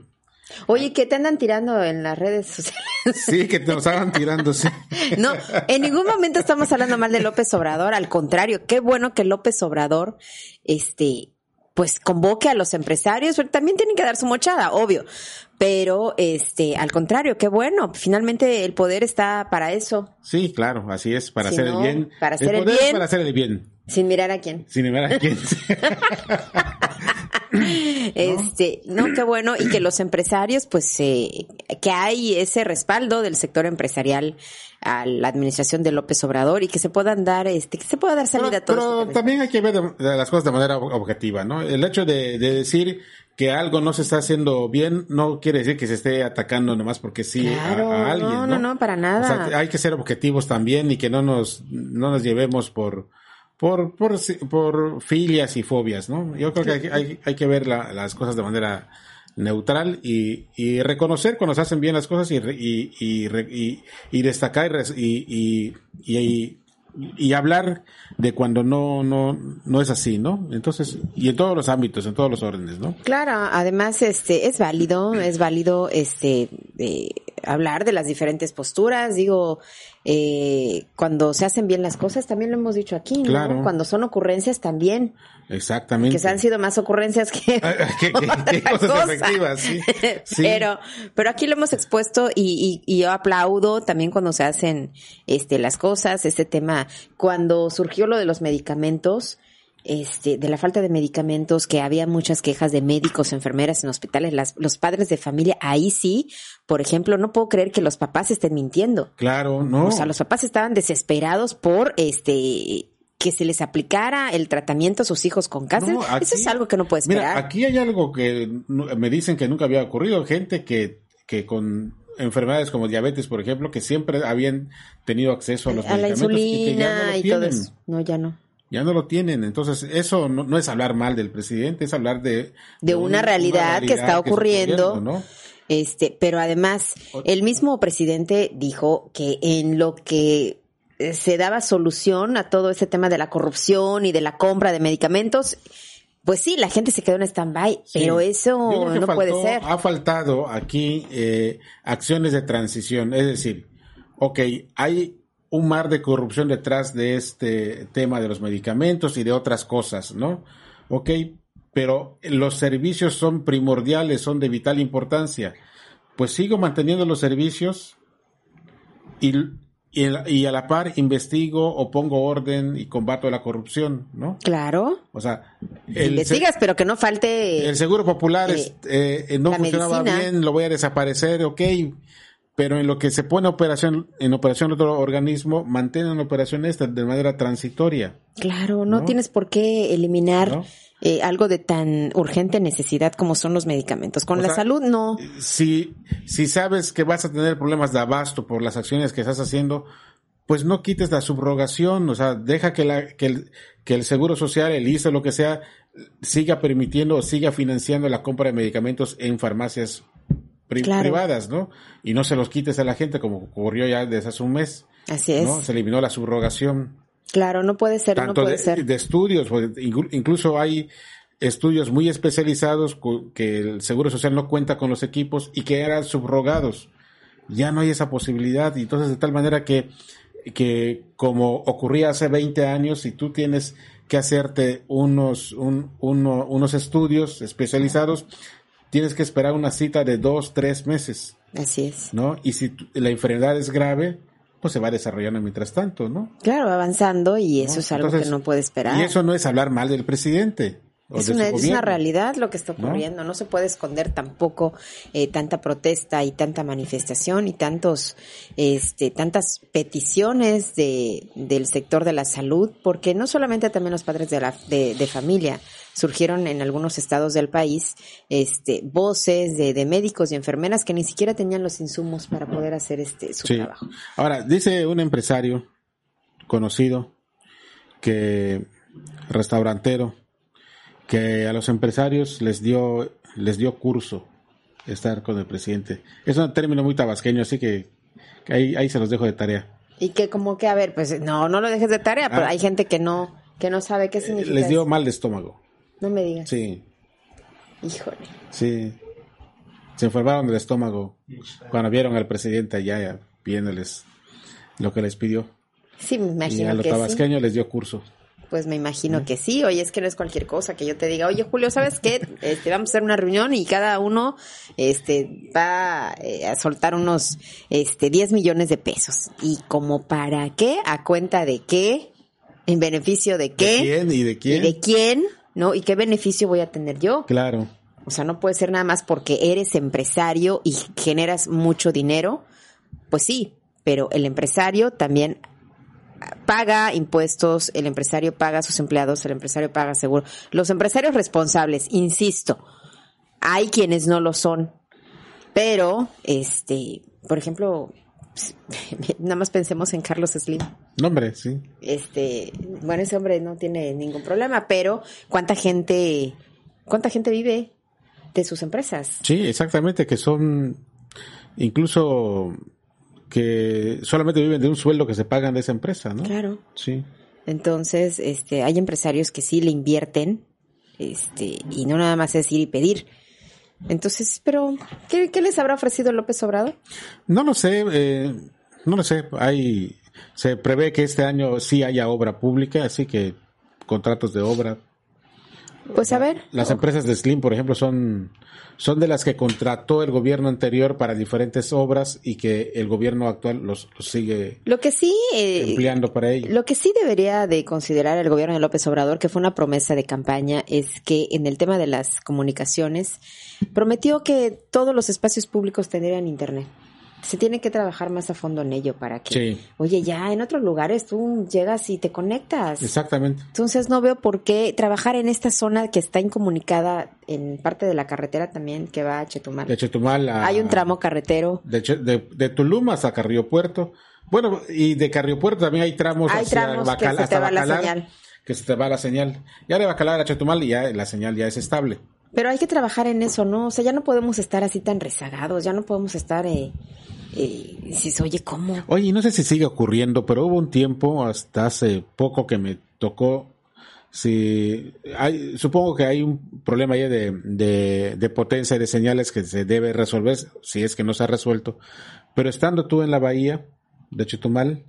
Oye, que te andan tirando en las redes sociales. Sí, que te nos estaban tirando, sí. No, en ningún momento estamos hablando mal de López Obrador, al contrario, qué bueno que López Obrador, este, pues convoque a los empresarios, pero también tienen que dar su mochada, obvio. Pero, este, al contrario, qué bueno. Finalmente el poder está para eso. Sí, claro, así es, para hacer el bien. Para hacer el, bien. Para hacer el bien. Sin mirar a quién. Sin mirar a quién. Este, ¿No? qué bueno, y que los empresarios, pues, eh, que hay ese respaldo del sector empresarial a la administración de López Obrador y que se puedan dar, este, que se pueda dar salida a todos. Pero también hay que ver las cosas de manera objetiva, ¿no? El hecho de, decir que algo no se está haciendo bien no quiere decir que se esté atacando nomás porque sí a, alguien. No, no, no, para nada. hay que ser objetivos también y que no nos, no nos llevemos por, por, por, por filias y fobias, ¿no? Yo creo que hay, hay, que ver las cosas de manera neutral y, y, reconocer cuando se hacen bien las cosas y, y, y, destacar y, hablar de cuando no, no, no es así, ¿no? Entonces, y en todos los ámbitos, en todos los órdenes, ¿no? Claro, además, este, es válido, es válido, este, de hablar de las diferentes posturas, digo, eh, cuando se hacen bien las cosas, también lo hemos dicho aquí, ¿no? Claro. Cuando son ocurrencias también. Exactamente. Que se han sido más ocurrencias que, cosas efectivas, sí. Pero, pero aquí lo hemos expuesto y, y, yo aplaudo también cuando se hacen este las cosas, este tema, cuando surgió lo de los medicamentos, este, de la falta de medicamentos, que había muchas quejas de médicos, enfermeras en hospitales, las, los padres de familia, ahí sí, por ejemplo, no puedo creer que los papás estén mintiendo. Claro, no. O sea, los papás estaban desesperados por este que se les aplicara el tratamiento a sus hijos con cáncer. Eso es algo que no puede esperar. Mira, aquí hay algo que me dicen que nunca había ocurrido. Gente que, que con enfermedades como diabetes, por ejemplo, que siempre habían tenido acceso a los a la insulina y, todo eso. No, ya no. Ya no lo tienen. Entonces, eso no, es hablar mal del presidente, es hablar de... De, una, realidad que está ocurriendo. ¿no? Este, pero además, el mismo presidente dijo que en lo que eh, se daba solución a todo ese tema de la corrupción y de la compra de medicamentos, pues sí, la gente se quedó en stand-by, pero eso no puede ser. Ha faltado aquí eh, acciones de transición, es decir, ok, hay un mar de corrupción detrás de este tema de los medicamentos y de otras cosas, ¿no? Ok, pero los servicios son primordiales, son de vital importancia. Pues sigo manteniendo los servicios y y, a la par investigo o pongo orden y combato la corrupción, ¿no? Claro. O sea, investigas, pero que no falte. El seguro popular eh, eh, no funcionaba bien, lo voy a desaparecer, ok. Pero en lo que se pone operación, en operación otro organismo, mantienen operación esta de manera transitoria. Claro, no, tienes por qué eliminar eh, algo de tan urgente necesidad como son los medicamentos. Con la salud, no. Si, si sabes que vas a tener problemas de abasto por las acciones que estás haciendo, pues no quites la subrogación, o sea, deja que, la, que, el, que el Seguro Social, el ISO, lo que sea, siga permitiendo o siga financiando la compra de medicamentos en farmacias pri- Claro. privadas, ¿no? Y no se los quites a la gente como ocurrió ya desde hace un mes, Así es. ¿no? Se eliminó la subrogación Claro, no puede ser, no tanto puede de, ser. de estudios, inclu- incluso hay estudios muy especializados que el Seguro Social no cuenta con los equipos y que eran subrogados. Ya no hay esa posibilidad y entonces de tal manera que, que como ocurría hace 20 años, si tú tienes que hacerte unos, un- uno- unos estudios especializados, tienes que esperar una cita de dos, tres meses, Así es. ¿no? Y si la enfermedad es grave, pues se va desarrollando mientras tanto, ¿no? Claro, avanzando y eso ¿no? es algo Entonces, que no puede esperar. Y eso no es hablar mal del presidente. Es una, es una realidad lo que está ¿no? ocurriendo. ¿no? se puede esconder tampoco eh, tanta protesta y tanta manifestación y tantos, este, tantas peticiones de, del sector de la salud, porque no solamente también los padres de, la, de, de familia surgieron en algunos estados del país, este, voces de, de médicos y enfermeras que ni siquiera tenían los insumos para poder hacer este su Sí. trabajo. Ahora, dice un empresario conocido que restaurantero que a los empresarios les dio les dio curso estar con el presidente. Es un término muy tabasqueño, así que, que ahí, ahí se los dejo de tarea. Y que como que, a ver, pues no, no lo dejes de tarea, pero Ah. hay gente que no, que no sabe qué significa Les dio eso. mal de estómago. No me digas. Sí, Híjole. sí. Se enfermaron del estómago cuando vieron al presidente allá ya, pidiéndoles lo que les pidió. Sí, me Y a imagino los que sí. tabasqueños les dio curso. Pues me imagino que sí. Oye, es que no es cualquier cosa que yo te diga, oye, Julio, ¿sabes qué? Este, vamos a hacer una reunión y cada uno este, va eh, a soltar unos este, 10 millones de pesos. ¿Y como para qué? ¿A cuenta de qué? ¿En beneficio de qué? ¿De quién y de quién? ¿Y de quién? ¿No? ¿Y qué beneficio voy a tener yo? Claro. O sea, no puede ser nada más porque eres empresario y generas mucho dinero. Pues sí, pero el empresario también paga impuestos, el empresario paga a sus empleados, el empresario paga seguro. Los empresarios responsables, insisto, hay quienes no lo son, pero, este, por ejemplo, nada más pensemos en Carlos Slim. No, hombre, sí. Este, bueno, ese hombre no tiene ningún problema, pero ¿cuánta gente, cuánta gente vive de sus empresas? Sí, exactamente, que son incluso que solamente viven de un sueldo que se pagan de esa empresa, ¿no? Claro. Sí. Entonces, este, hay empresarios que sí le invierten, este, y no nada más es ir y pedir. Entonces, pero, ¿qué, qué les habrá ofrecido López Obrador? No lo sé, eh, no lo sé. Hay, se prevé que este año sí haya obra pública, así que contratos de obra. Pues a ver. Las empresas de Slim, por ejemplo, son, son de las que contrató el gobierno anterior para diferentes obras y que el gobierno actual los, los sigue Lo que sí, eh, empleando para ello. Lo que sí debería de considerar el gobierno de López Obrador, que fue una promesa de campaña, es que en el tema de las comunicaciones prometió que todos los espacios públicos tendrían internet. Se tiene que trabajar más a fondo en ello para que, Sí. oye, ya en otros lugares tú llegas y te conectas. Exactamente. Entonces no veo por qué trabajar en esta zona que está incomunicada en parte de la carretera también que va a Chetumal. De Chetumal a... Hay un tramo carretero. De, de, de Tulum hasta Carrillo Puerto. Bueno, y de Carrillo Puerto también hay tramos Hay hacia tramos Bacal- que se te hasta va la Bacalar, señal. Que se te va la señal. Ya de Bacalar a Chetumal y ya la señal ya es estable. Pero hay que trabajar en eso, ¿no? O sea, ya no podemos estar así tan rezagados, ya no podemos estar, eh, eh, dices, oye, ¿cómo? Oye, no sé si sigue ocurriendo, pero hubo un tiempo, hasta hace poco que me tocó, si hay, supongo que hay un problema ahí de, de, de potencia y de señales que se debe resolver, si es que no se ha resuelto, pero estando tú en la bahía de Chetumal,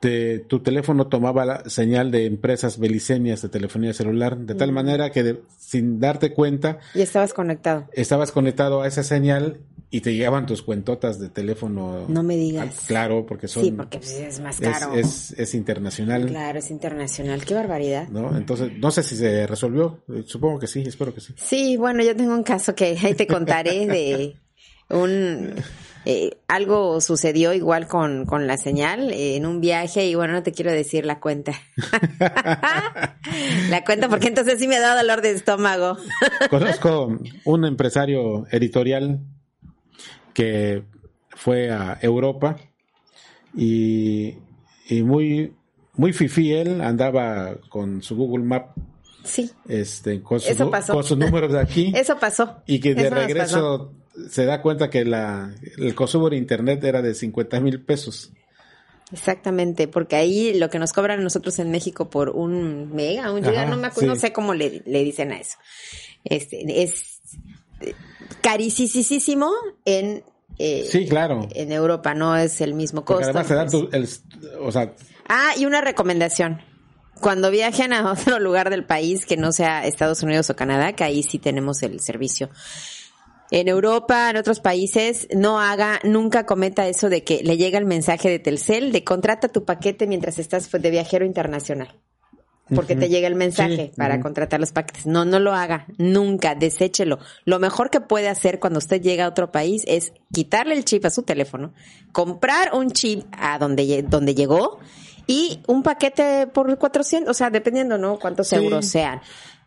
te- tu teléfono tomaba la señal de empresas belicenias de telefonía celular, de tal manera que de- sin darte cuenta, Y estabas conectado. estabas conectado a esa señal y te llegaban tus cuentotas de teléfono. No me digas. Claro, porque son Sí, porque pues, es más caro. es, es internacional, Claro, es internacional. Qué barbaridad. ¿no? Entonces, no sé si se resolvió, eh, supongo que sí, espero que sí. Sí, bueno, yo tengo un caso que ahí te contaré de un... eh, algo sucedió igual con, con la señal eh, en un viaje y bueno, no te quiero decir la cuenta. la cuenta porque entonces sí me da dolor de estómago. Conozco un empresario editorial que fue a Europa y, y muy, muy fifí él, andaba con su Google Map Sí. Este, con, su- Eso pasó. con sus números de aquí. Eso pasó. Y que de Eso regreso se da cuenta que la, el consumo de internet era de 50 mil pesos. Exactamente, porque ahí lo que nos cobran nosotros en México por un mega, un giga, Ajá, no me acuerdo, sí. no sé cómo le, le dicen a eso. Este, es eh, carísimo en, eh, Sí, claro. en Europa, no es el mismo Porque costo. además te dan tu, el, o sea, Ah, y una recomendación. Cuando viajen a otro lugar del país que no sea Estados Unidos o Canadá, que ahí sí tenemos el servicio. En Europa, en otros países, no haga, nunca cometa eso de que le llega el mensaje de Telcel de contrata tu paquete mientras estás de viajero internacional. Porque te llega el mensaje Sí, para contratar los paquetes. No, no lo haga. Nunca. Deséchelo. Lo mejor que puede hacer cuando usted llega a otro país es quitarle el chip a su teléfono, comprar un chip a donde, donde llegó y un paquete por 400, o sea, dependiendo, ¿no? Cuántos Sí. euros sean.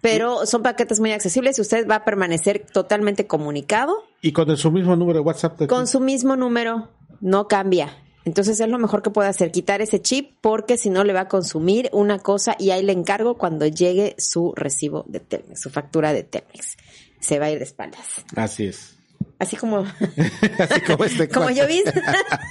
Pero son paquetes muy accesibles y usted va a permanecer totalmente comunicado y con su mismo número de WhatsApp. de- con su mismo número. No cambia. Entonces es lo mejor que puede hacer, quitar ese chip porque si no le va a consumir una cosa y ahí le encargo cuando llegue su recibo de Telmex, su factura de Telmex. Se va a ir de espaldas. Así es. Así como, Así como este como yo vi.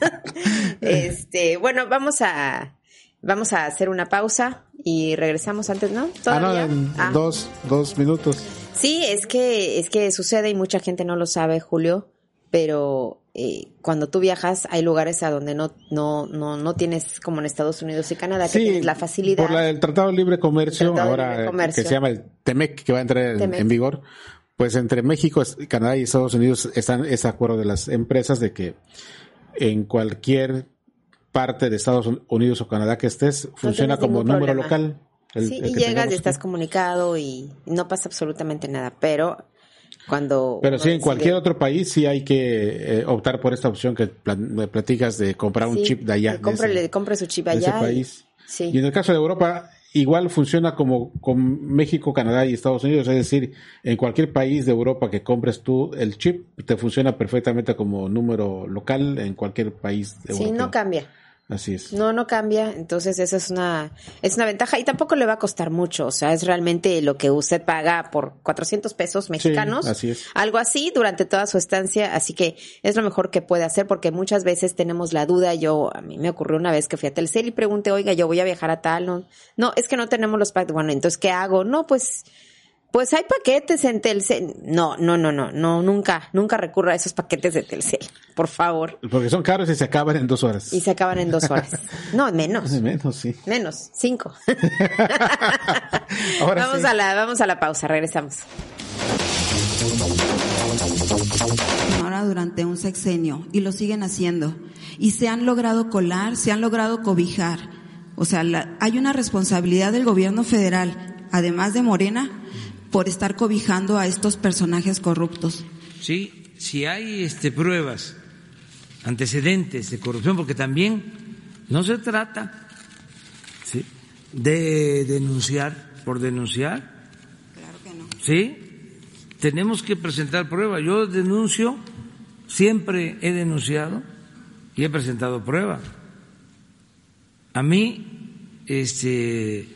este, bueno, vamos a, vamos a hacer una pausa y regresamos antes, ¿no? Ah, no, Ah. dos, dos minutos. Sí, es que, es que sucede y mucha gente no lo sabe, Julio, pero eh, cuando tú viajas hay lugares a donde no, no, no, no tienes como en Estados Unidos y Canadá, que tienes la facilidad. Por la del Tratado de Libre Comercio, Tratado ahora Libre eh, Comercio. que se llama el TEMEC, que va a entrar en, en vigor, pues entre México, Canadá y Estados Unidos están ese acuerdo de las empresas de que en cualquier parte de Estados Unidos o Canadá que estés, funciona como número problema. local. el- sí, el y llegas y estás comunicado y no pasa absolutamente nada, pero cuando... Pero sí, en cualquier otro país sí hay que eh, optar por esta opción que platicas de comprar un Sí, chip de allá. de compre, su chip de ese y- país. sí. Y en el caso de Europa, igual funciona como con México, Canadá y Estados Unidos, es decir, en cualquier país de Europa que compres tú el chip, te funciona perfectamente como número local en cualquier país Sí, europeo. no cambia. Así es. No, no cambia. Entonces, esa es una, es una ventaja y tampoco le va a costar mucho. O sea, es realmente lo que usted paga por 400 pesos mexicanos. así es. Algo así durante toda su estancia. Así que es lo mejor que puede hacer porque muchas veces tenemos la duda. Yo, a mí me ocurrió una vez que fui a Telcel y pregunté, oiga, yo voy a viajar a tal. No, no es que no tenemos los paquetes. Bueno, entonces, ¿qué hago? No, pues, pues hay paquetes en Telcel. No, no, no, no, no, nunca, nunca recurra a esos paquetes de Telcel. Por favor. Porque son caros y se acaban en dos horas. Y se acaban en dos horas. No, menos. Menos, sí. Menos, cinco. Ahora vamos sí. a la, vamos a la pausa, regresamos. ahora durante un sexenio y lo siguen haciendo. Y se han logrado colar, se han logrado cobijar. O sea, la- hay una responsabilidad del gobierno federal, además de Morena, por estar cobijando a estos personajes corruptos. Sí, si hay este, pruebas, antecedentes de corrupción, porque también no se trata ¿sí? de denunciar por denunciar, Claro que no. ¿sí? Tenemos que presentar pruebas. Yo denuncio, siempre he denunciado y he presentado pruebas. A mí, este,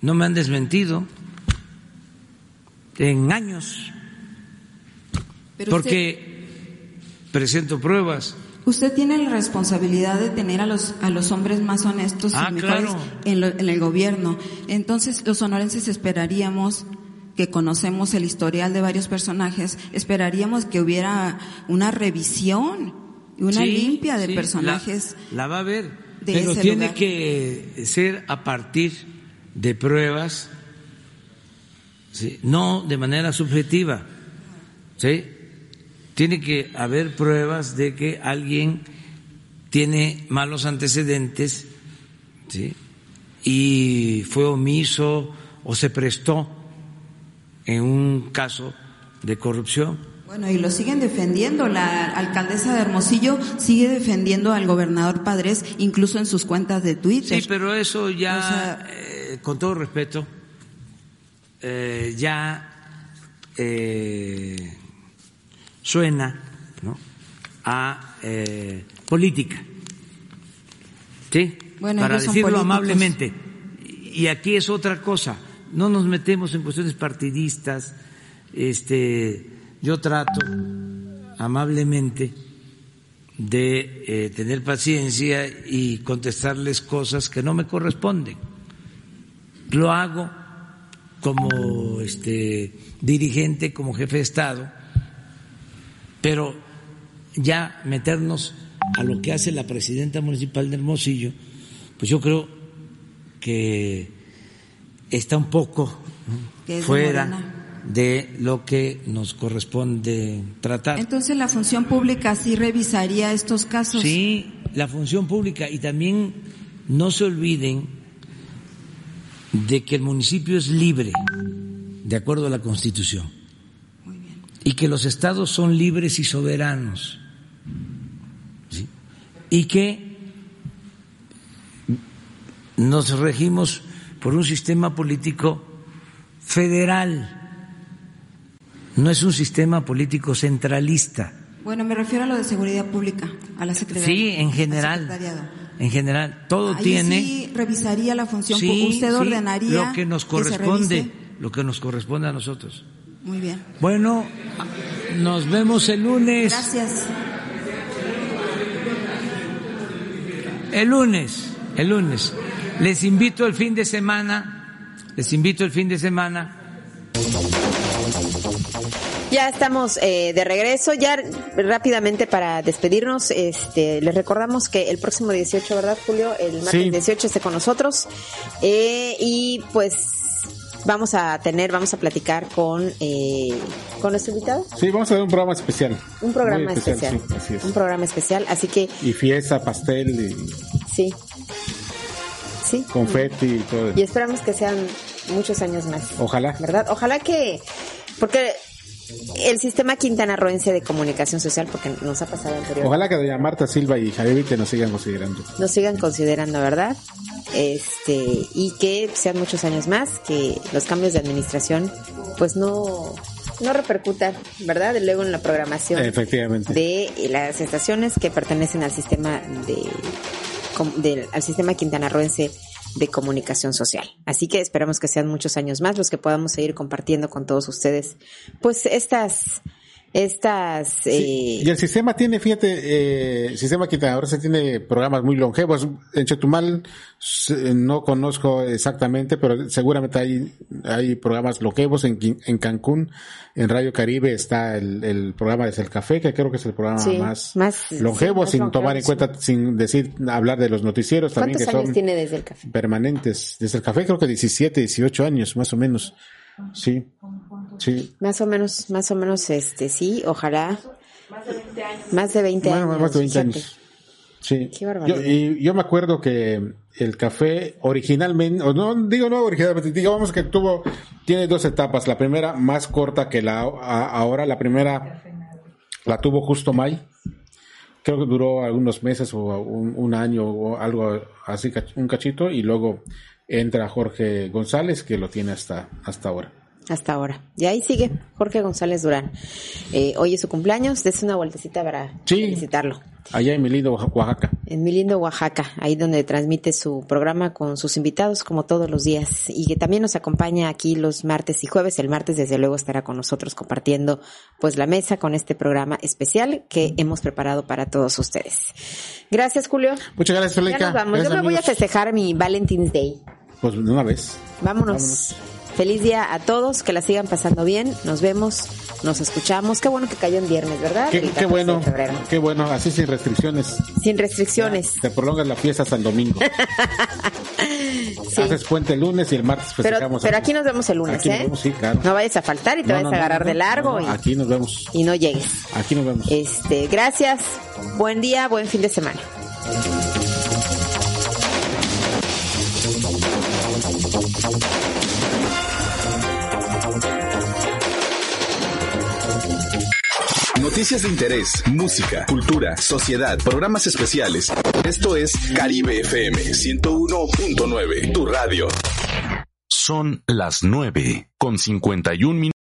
no me han desmentido en años, Pero porque presento pruebas. Usted, tiene la responsabilidad de tener a los, a los hombres más honestos Ah, y mejores claro. en, lo- en el gobierno. Entonces, los sonorenses esperaríamos que conocemos el historial de varios personajes, esperaríamos que hubiera una revisión y una Sí, limpia de sí, personajes. La, la va a ver, de pero tiene lugar. que ser a partir de pruebas, ¿sí? no de manera subjetiva. ¿sí? Tiene que haber pruebas de que alguien tiene malos antecedentes ¿sí? y fue omiso o se prestó en un caso de corrupción. Bueno, y lo siguen defendiendo. La alcaldesa de Hermosillo sigue defendiendo al gobernador Padres, incluso en sus cuentas de Twitter. Sí, pero eso ya, O sea- eh, con todo respeto, eh, ya eh, suena ¿no? a eh, política. ¿Sí? Bueno, Para decirlo amablemente. Y aquí es otra cosa. no nos metemos en cuestiones partidistas. Este, yo trato amablemente de eh, tener paciencia y contestarles cosas que no me corresponden. Lo hago como este dirigente, como jefe de Estado, pero ya meternos a lo que hace la presidenta municipal de Hermosillo, pues yo creo que está un poco fuera de lo que nos corresponde tratar. Entonces la función pública sí revisaría estos casos. Sí, la función pública y también no se olviden de que el municipio es libre de acuerdo a la Constitución y que los estados son libres y soberanos y que nos regimos por un sistema político federal no es un sistema político centralista. Bueno, me refiero a lo de seguridad pública, a la Secretaría. Sí, en general. En general, todo Ahí tiene. Sí, revisaría la función. Sí, Usted sí, ordenaría. lo que nos corresponde, lo que nos corresponde a nosotros. Muy bien. Bueno, nos vemos el lunes. Gracias. El lunes, el lunes. Les invito el fin de semana. Les invito el fin de semana Ya estamos eh, de regreso. Ya rápidamente para despedirnos, este, les recordamos que el próximo 18, ¿verdad, Julio? El martes Sí. 18 esté con nosotros. Eh, y pues vamos a tener, vamos a platicar con, eh, con nuestro invitado. Sí, vamos a ver un programa especial. Un programa especial. sí, así es. Un programa especial. Así que Y fiesta, pastel, y sí. Sí. confeti y todo. Y esperamos que sean muchos años más. Ojalá. ¿Verdad? Ojalá que, porque el sistema quintanarroense de comunicación social, porque nos ha pasado anteriormente, Ojalá que doña Marta Silva y Javier Vite nos sigan considerando. nos sigan considerando, ¿verdad? Este, y que sean muchos años más, que los cambios de administración, pues no, no repercutan, ¿verdad? Luego en la programación Efectivamente. de las estaciones que pertenecen al sistema de, del- al sistema quintanarroense de comunicación social. Así que esperamos que sean muchos años más los que podamos seguir compartiendo con todos ustedes, pues estas, estas, Sí, eh, y el sistema tiene, fíjate, eh, el sistema que ahora se tiene programas muy longevos. En Chetumal no conozco exactamente, pero seguramente hay, hay programas longevos en, en Cancún. En Radio Caribe está el, el programa de El Café, que creo que es el programa Sí, más, más- longevo, sí, más sin longevo, tomar en cuenta, sin decir, hablar de los noticieros también ¿cuántos que años son tiene desde el café? permanentes. Desde El Café creo que 17, 18 años, más o menos. Sí, sí. Más o menos, más o menos, este, sí, ojalá. Más de 20 Bueno, años. más de 20 fíjate. años. Sí. Qué barbaridad. Yo, y yo me acuerdo que el café originalmente, o no digo no originalmente, digamos que tuvo, tiene dos etapas. La primera más corta que la a- ahora, la primera la tuvo justo May. Creo que duró algunos meses o un, un año o algo así, un cachito, y luego entra Jorge González que lo tiene hasta, hasta ahora. Hasta ahora. Y ahí sigue Jorge González Durán. Eh, hoy es su cumpleaños, dése una vueltecita para Sí. felicitarlo. Allá en mi lindo Oaxa- Oaxaca. En mi lindo Oaxaca, ahí donde transmite su programa con sus invitados como todos los días y que también nos acompaña aquí los martes y jueves. El martes desde luego estará con nosotros compartiendo pues la mesa con este programa especial que hemos preparado para todos ustedes. Gracias Julio. Muchas gracias, Ya Felica. nos vamos. Yo me voy a festejar mi Valentine's Day. Pues de una vez. Vámonos. Feliz día a todos, que la sigan pasando bien. Nos vemos, nos escuchamos. Qué bueno que cayó en viernes, ¿verdad? Qué, qué 14 bueno, qué bueno, así sin restricciones. Sin restricciones. Te prolongas la fiesta hasta el domingo. Sí. Haces puente el lunes y el martes Pero, festejamos. pero aquí nos vemos el lunes, Aquí nos ¿eh? vemos, sí, claro. No vayas a faltar y te No, vayas no, a agarrar no, de largo y, Aquí nos vemos. y no llegues. Aquí nos vemos. Este, gracias. Buen día, buen fin de semana. Noticias de interés, música, cultura, sociedad, programas especiales. Esto es Caribe FM 101.9, tu radio. Son las 9 con 51 minutos.